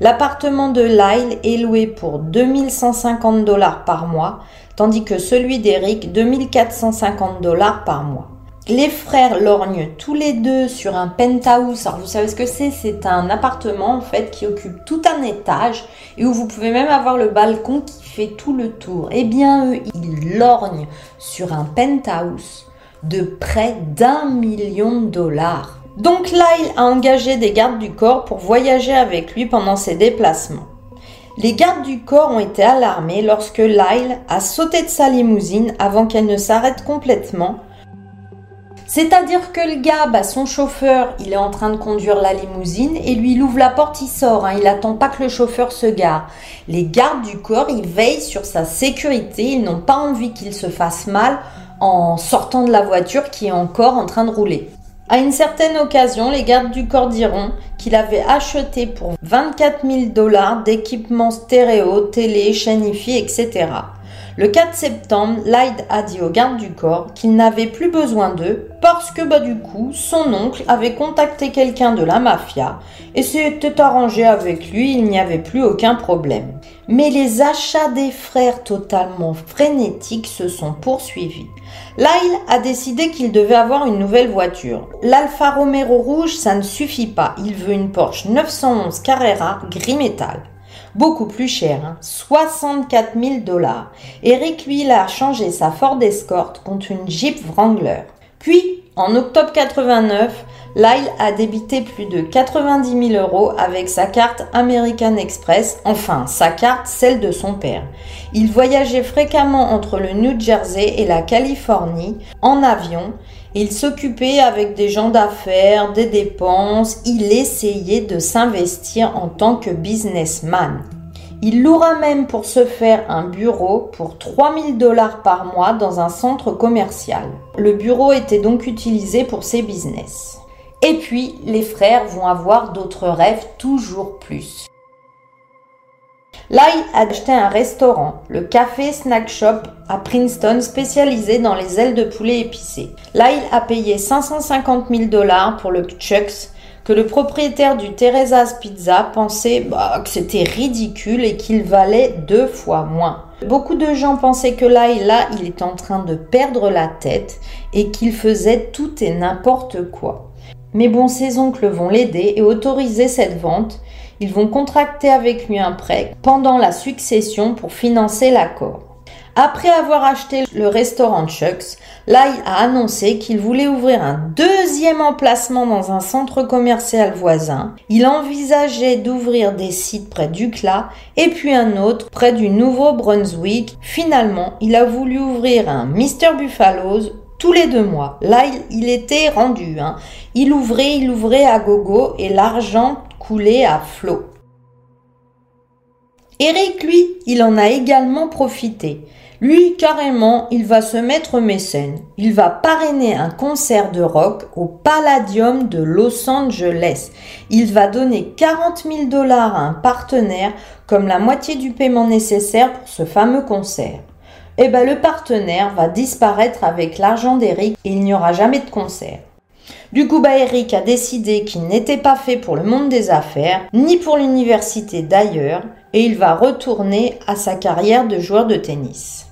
Speaker 4: L'appartement de Lyle est loué pour 2150 dollars par mois, tandis que celui d'Eric 2450 dollars par mois. Les frères lorgnent tous les deux sur un penthouse. Alors vous savez ce que c'est? C'est un appartement en fait qui occupe tout un étage et où vous pouvez même avoir le balcon qui fait tout le tour. Eh bien eux, ils lorgnent sur un penthouse de près d'un million de dollars. Donc Lyle a engagé des gardes du corps pour voyager avec lui pendant ses déplacements. Les gardes du corps ont été alarmés lorsque Lyle a sauté de sa limousine avant qu'elle ne s'arrête complètement c'est-à-dire que le gars, bah, son chauffeur, il est en train de conduire la limousine et lui, il ouvre la porte, il sort. Hein, il attend pas que le chauffeur se gare. Les gardes du corps, ils veillent sur sa sécurité. Ils n'ont pas envie qu'il se fasse mal en sortant de la voiture qui est encore en train de rouler. À une certaine occasion, les gardes du corps diront qu'il avait acheté pour 24 000 dollars d'équipements stéréo, télé, chaîne etc. Le 4 septembre, Lyde a dit aux gardes du corps qu'il n'avait plus besoin d'eux parce que bah du coup, son oncle avait contacté quelqu'un de la mafia et s'était arrangé avec lui, il n'y avait plus aucun problème. Mais les achats des frères totalement frénétiques se sont poursuivis. Lyle a décidé qu'il devait avoir une nouvelle voiture. L'Alfa Romero rouge, ça ne suffit pas. Il veut une Porsche 911 Carrera gris métal beaucoup plus cher, 64 hein. 000 dollars. Eric, lui, a changé sa Ford Escort contre une Jeep Wrangler. Puis, en octobre 89, Lyle a débité plus de 90 000 euros avec sa carte American Express, enfin sa carte, celle de son père. Il voyageait fréquemment entre le New Jersey et la Californie en avion il s'occupait avec des gens d'affaires, des dépenses, il essayait de s'investir en tant que businessman. Il louera même pour se faire un bureau pour 3000 dollars par mois dans un centre commercial. Le bureau était donc utilisé pour ses business. Et puis, les frères vont avoir d'autres rêves toujours plus. Lyle a acheté un restaurant, le Café Snack Shop à Princeton, spécialisé dans les ailes de poulet épicées. Lyle a payé 550 000 dollars pour le Chucks, que le propriétaire du Teresa's Pizza pensait bah, que c'était ridicule et qu'il valait deux fois moins. Beaucoup de gens pensaient que Lyle, là, il est en train de perdre la tête et qu'il faisait tout et n'importe quoi. Mais bon, ses oncles vont l'aider et autoriser cette vente ils vont contracter avec lui un prêt pendant la succession pour financer l'accord. Après avoir acheté le restaurant Chuck's, Lai a annoncé qu'il voulait ouvrir un deuxième emplacement dans un centre commercial voisin. Il envisageait d'ouvrir des sites près d'Ucla et puis un autre près du Nouveau-Brunswick. Finalement, il a voulu ouvrir un Mr. Buffalo's tous les deux mois. Là, il, était rendu. Hein. Il ouvrait, il ouvrait à gogo et l'argent coulait à flot. Eric, lui, il en a également profité. Lui, carrément, il va se mettre mécène. Il va parrainer un concert de rock au Palladium de Los Angeles. Il va donner 40 000 dollars à un partenaire comme la moitié du paiement nécessaire pour ce fameux concert eh ben, le partenaire va disparaître avec l'argent d'Eric et il n'y aura jamais de concert. Du coup, bah, Eric a décidé qu'il n'était pas fait pour le monde des affaires, ni pour l'université d'ailleurs, et il va retourner à sa carrière de joueur de tennis.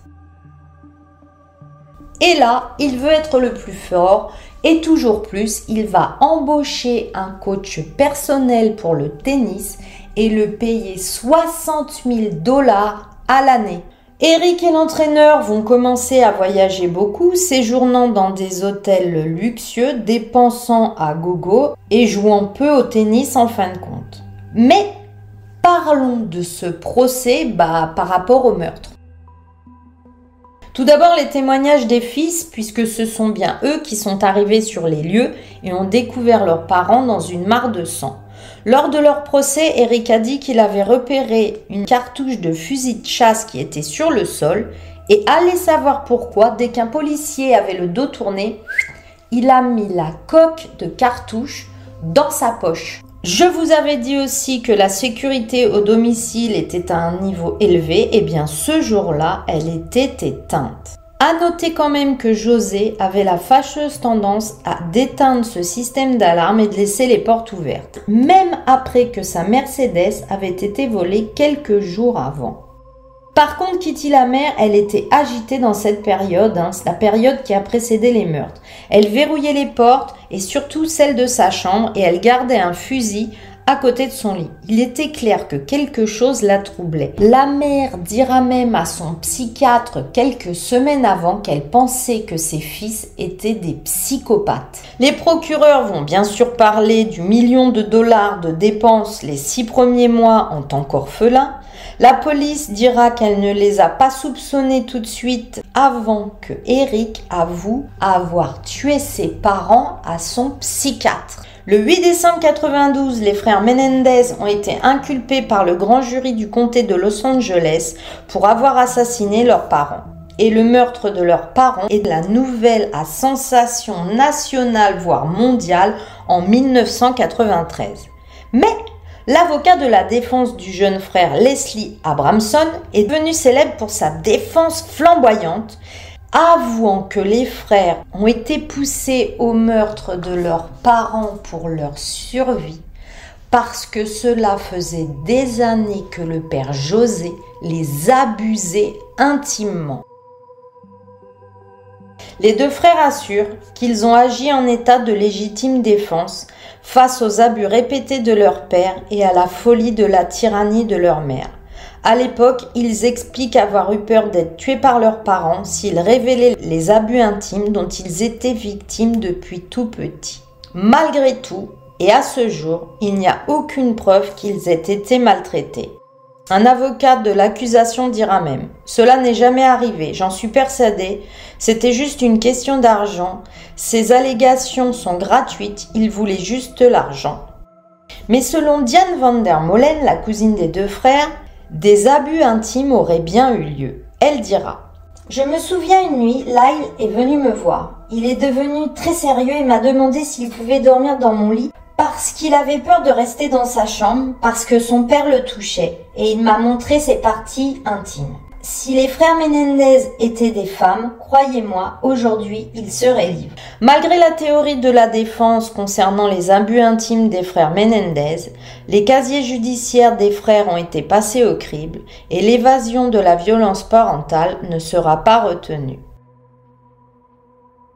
Speaker 4: Et là, il veut être le plus fort et toujours plus, il va embaucher un coach personnel pour le tennis et le payer 60 000 dollars à l'année. Eric et l'entraîneur vont commencer à voyager beaucoup, séjournant dans des hôtels luxueux, dépensant à gogo et jouant peu au tennis en fin de compte. Mais parlons de ce procès bah, par rapport au meurtre. Tout d'abord les témoignages des fils, puisque ce sont bien eux qui sont arrivés sur les lieux et ont découvert leurs parents dans une mare de sang. Lors de leur procès, Eric a dit qu'il avait repéré une cartouche de fusil de chasse qui était sur le sol et allait savoir pourquoi, dès qu'un policier avait le dos tourné, il a mis la coque de cartouche dans sa poche. Je vous avais dit aussi que la sécurité au domicile était à un niveau élevé, et eh bien ce jour-là, elle était éteinte. À noter quand même que José avait la fâcheuse tendance à d'éteindre ce système d'alarme et de laisser les portes ouvertes, même après que sa Mercedes avait été volée quelques jours avant. Par contre, Kitty la mère, elle était agitée dans cette période, hein, la période qui a précédé les meurtres. Elle verrouillait les portes et surtout celle de sa chambre et elle gardait un fusil à côté de son lit. Il était clair que quelque chose la troublait. La mère dira même à son psychiatre quelques semaines avant qu'elle pensait que ses fils étaient des psychopathes. Les procureurs vont bien sûr parler du million de dollars de dépenses les six premiers mois en tant qu'orphelin. La police dira qu'elle ne les a pas soupçonnés tout de suite avant que Eric avoue avoir tué ses parents à son psychiatre. Le 8 décembre 92, les frères Menendez ont été inculpés par le grand jury du comté de Los Angeles pour avoir assassiné leurs parents. Et le meurtre de leurs parents est la nouvelle à sensation nationale voire mondiale en 1993. Mais L'avocat de la défense du jeune frère Leslie Abramson est devenu célèbre pour sa défense flamboyante avouant que les frères ont été poussés au meurtre de leurs parents pour leur survie, parce que cela faisait des années que le père José les abusait intimement. Les deux frères assurent qu'ils ont agi en état de légitime défense face aux abus répétés de leur père et à la folie de la tyrannie de leur mère. À l'époque, ils expliquent avoir eu peur d'être tués par leurs parents s'ils révélaient les abus intimes dont ils étaient victimes depuis tout petit. Malgré tout, et à ce jour, il n'y a aucune preuve qu'ils aient été maltraités. Un avocat de l'accusation dira même Cela n'est jamais arrivé, j'en suis persuadé, c'était juste une question d'argent, ces allégations sont gratuites, ils voulaient juste l'argent. Mais selon Diane van der Molen, la cousine des deux frères, des abus intimes auraient bien eu lieu. Elle dira
Speaker 1: Je me souviens une nuit, Lyle est venu me voir. Il est devenu très sérieux et m'a demandé s'il pouvait dormir dans mon lit parce qu'il avait peur de rester dans sa chambre parce que son père le touchait et il m'a montré ses parties intimes. Si les frères Menendez étaient des femmes, croyez-moi, aujourd'hui, ils seraient libres.
Speaker 4: Malgré la théorie de la défense concernant les abus intimes des frères Menendez, les casiers judiciaires des frères ont été passés au crible et l'évasion de la violence parentale ne sera pas retenue.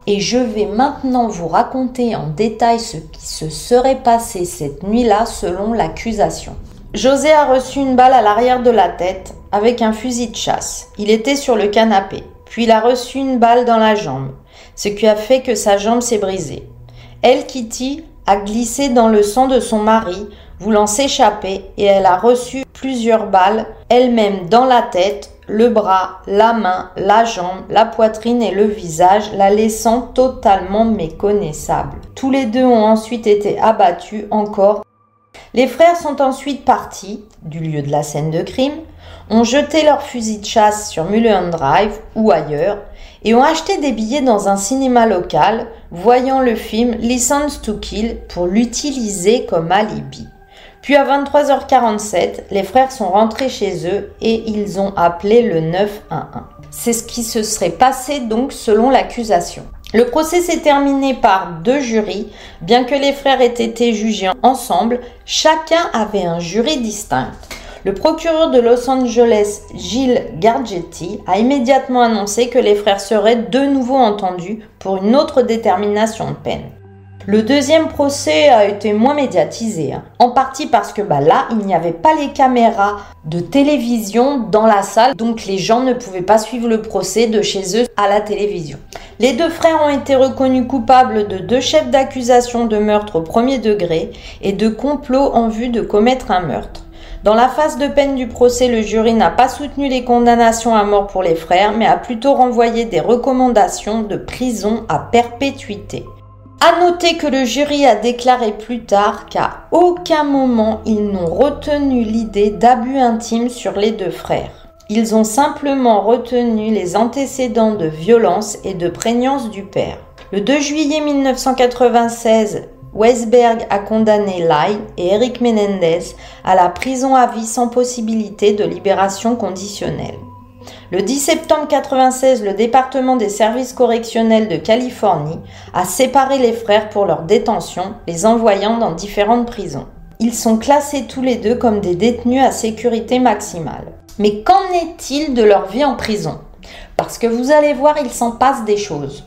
Speaker 4: Et je vais maintenant vous raconter en détail ce qui se serait passé cette nuit-là selon l'accusation. José a reçu une balle à l'arrière de la tête avec un fusil de chasse. Il était sur le canapé. Puis il a reçu une balle dans la jambe, ce qui a fait que sa jambe s'est brisée. Elle, Kitty, a glissé dans le sang de son mari, voulant s'échapper, et elle a reçu plusieurs balles, elle-même dans la tête, le bras, la main, la jambe, la poitrine et le visage, la laissant totalement méconnaissable. Tous les deux ont ensuite été abattus encore les frères sont ensuite partis du lieu de la scène de crime, ont jeté leur fusil de chasse sur Mulholland Drive ou ailleurs et ont acheté des billets dans un cinéma local, voyant le film License to Kill pour l'utiliser comme alibi. Puis à 23h47, les frères sont rentrés chez eux et ils ont appelé le 911. C'est ce qui se serait passé donc selon l'accusation. Le procès s'est terminé par deux jurys. Bien que les frères aient été jugés ensemble, chacun avait un jury distinct. Le procureur de Los Angeles, Gilles Gargetti, a immédiatement annoncé que les frères seraient de nouveau entendus pour une autre détermination de peine. Le deuxième procès a été moins médiatisé, hein. en partie parce que bah, là, il n'y avait pas les caméras de télévision dans la salle, donc les gens ne pouvaient pas suivre le procès de chez eux à la télévision. Les deux frères ont été reconnus coupables de deux chefs d'accusation de meurtre au premier degré et de complot en vue de commettre un meurtre. Dans la phase de peine du procès, le jury n'a pas soutenu les condamnations à mort pour les frères, mais a plutôt renvoyé des recommandations de prison à perpétuité. À noter que le jury a déclaré plus tard qu'à aucun moment ils n'ont retenu l'idée d'abus intimes sur les deux frères. Ils ont simplement retenu les antécédents de violence et de prégnance du père. Le 2 juillet 1996, Westberg a condamné Lyle et Eric Menendez à la prison à vie sans possibilité de libération conditionnelle. Le 10 septembre 1996, le département des services correctionnels de Californie a séparé les frères pour leur détention, les envoyant dans différentes prisons. Ils sont classés tous les deux comme des détenus à sécurité maximale. Mais qu'en est-il de leur vie en prison? Parce que vous allez voir, il s'en passe des choses.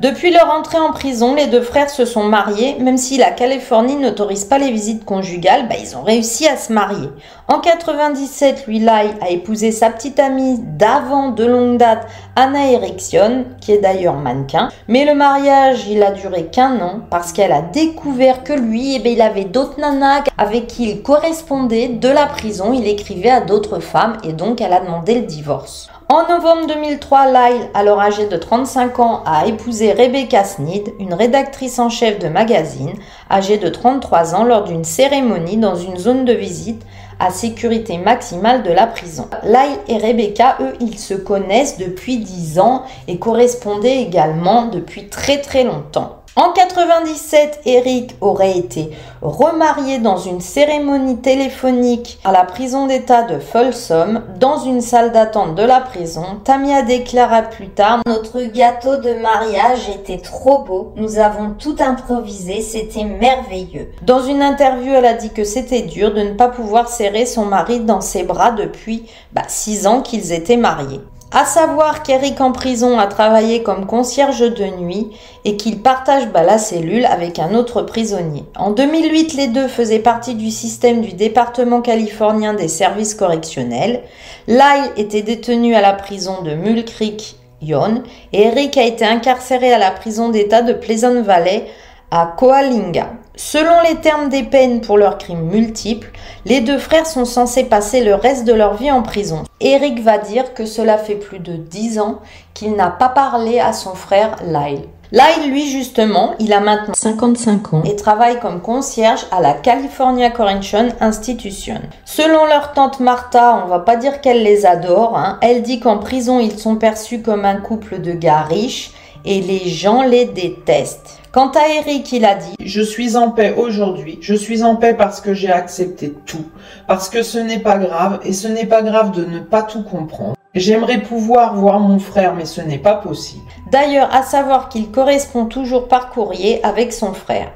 Speaker 4: Depuis leur entrée en prison, les deux frères se sont mariés, même si la Californie n'autorise pas les visites conjugales, bah, ils ont réussi à se marier. En 97, lui, Lai a épousé sa petite amie d'avant de longue date, Anna Erickson, qui est d'ailleurs mannequin. Mais le mariage, il a duré qu'un an parce qu'elle a découvert que lui, eh ben, il avait d'autres nanas avec qui il correspondait de la prison. Il écrivait à d'autres femmes et donc elle a demandé le divorce. En novembre 2003, Lyle, alors âgée de 35 ans, a épousé Rebecca Sneed, une rédactrice en chef de magazine, âgée de 33 ans, lors d'une cérémonie dans une zone de visite à sécurité maximale de la prison. Lyle et Rebecca, eux, ils se connaissent depuis 10 ans et correspondaient également depuis très très longtemps. En 97, Eric aurait été remarié dans une cérémonie téléphonique à la prison d'État de Folsom, dans une salle d'attente de la prison. Tamia déclara plus tard
Speaker 1: Notre gâteau de mariage était trop beau, nous avons tout improvisé, c'était merveilleux.
Speaker 4: Dans une interview, elle a dit que c'était dur de ne pas pouvoir serrer son mari dans ses bras depuis 6 bah, ans qu'ils étaient mariés. À savoir qu'Eric en prison a travaillé comme concierge de nuit et qu'il partage bah, la cellule avec un autre prisonnier. En 2008, les deux faisaient partie du système du département californien des services correctionnels. Lyle était détenu à la prison de Mule Creek, Yon, et Eric a été incarcéré à la prison d'État de Pleasant Valley à Coalinga. Selon les termes des peines pour leurs crimes multiples, les deux frères sont censés passer le reste de leur vie en prison. Eric va dire que cela fait plus de 10 ans qu'il n'a pas parlé à son frère Lyle. Lyle, lui, justement, il a maintenant 55 ans et travaille comme concierge à la California Correction Institution. Selon leur tante Martha, on va pas dire qu'elle les adore, hein. elle dit qu'en prison, ils sont perçus comme un couple de gars riches et les gens les détestent. Quant à Eric, il a dit
Speaker 5: Je suis en paix aujourd'hui. Je suis en paix parce que j'ai accepté tout. Parce que ce n'est pas grave et ce n'est pas grave de ne pas tout comprendre. J'aimerais pouvoir voir mon frère, mais ce n'est pas possible.
Speaker 4: D'ailleurs, à savoir qu'il correspond toujours par courrier avec son frère.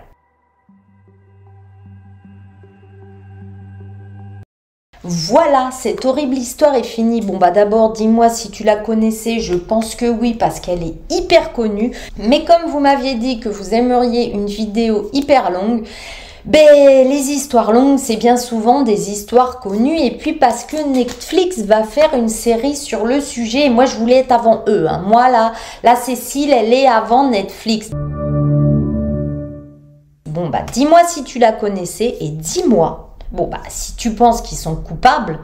Speaker 4: Voilà, cette horrible histoire est finie. Bon bah d'abord dis-moi si tu la connaissais, je pense que oui parce qu'elle est hyper connue. Mais comme vous m'aviez dit que vous aimeriez une vidéo hyper longue, ben, les histoires longues, c'est bien souvent des histoires connues. Et puis parce que Netflix va faire une série sur le sujet. Et moi, je voulais être avant eux. Hein. Moi, là, la Cécile, elle est avant Netflix. Bon, bah, dis-moi si tu la connaissais et dis-moi Bon, bah, si tu penses qu'ils sont coupables,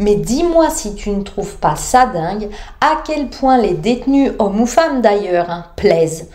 Speaker 4: mais dis-moi si tu ne trouves pas ça dingue, à quel point les détenus, hommes ou femmes d'ailleurs, hein, plaisent.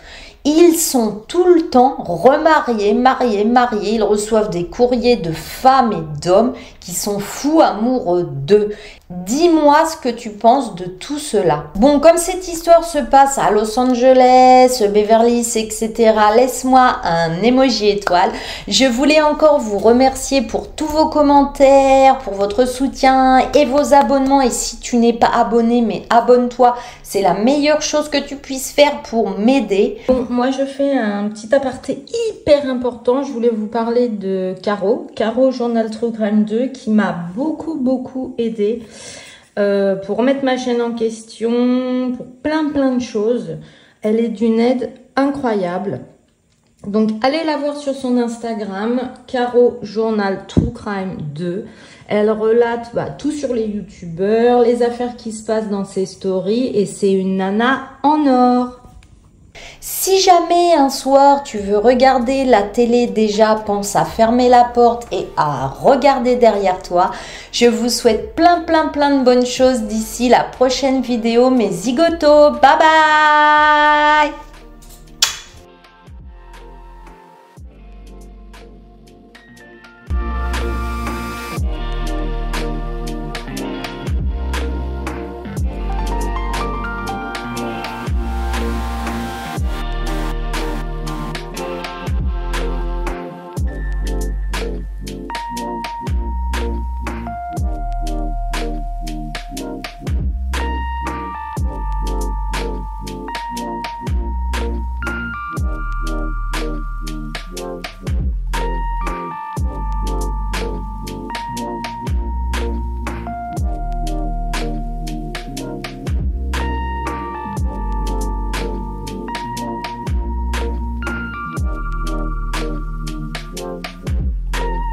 Speaker 4: Ils sont tout le temps remariés, mariés, mariés. Ils reçoivent des courriers de femmes et d'hommes qui sont fous amoureux d'eux. Dis-moi ce que tu penses de tout cela. Bon, comme cette histoire se passe à Los Angeles, Beverly etc., laisse-moi un emoji étoile. Je voulais encore vous remercier pour tous vos commentaires, pour votre soutien et vos abonnements. Et si tu n'es pas abonné, mais abonne-toi, c'est la meilleure chose que tu puisses faire pour m'aider.
Speaker 6: Bon, moi je fais un petit aparté hyper important. Je voulais vous parler de Caro, Caro Journal True Crime 2, qui m'a beaucoup, beaucoup aidé euh, pour remettre ma chaîne en question, pour plein, plein de choses. Elle est d'une aide incroyable. Donc, allez la voir sur son Instagram, Caro Journal True Crime 2. Elle relate bah, tout sur les youtubeurs, les affaires qui se passent dans ses stories et c'est une nana en or.
Speaker 4: Si jamais un soir tu veux regarder la télé déjà, pense à fermer la porte et à regarder derrière toi. Je vous souhaite plein plein plein de bonnes choses d'ici la prochaine vidéo mes zigotos. Bye bye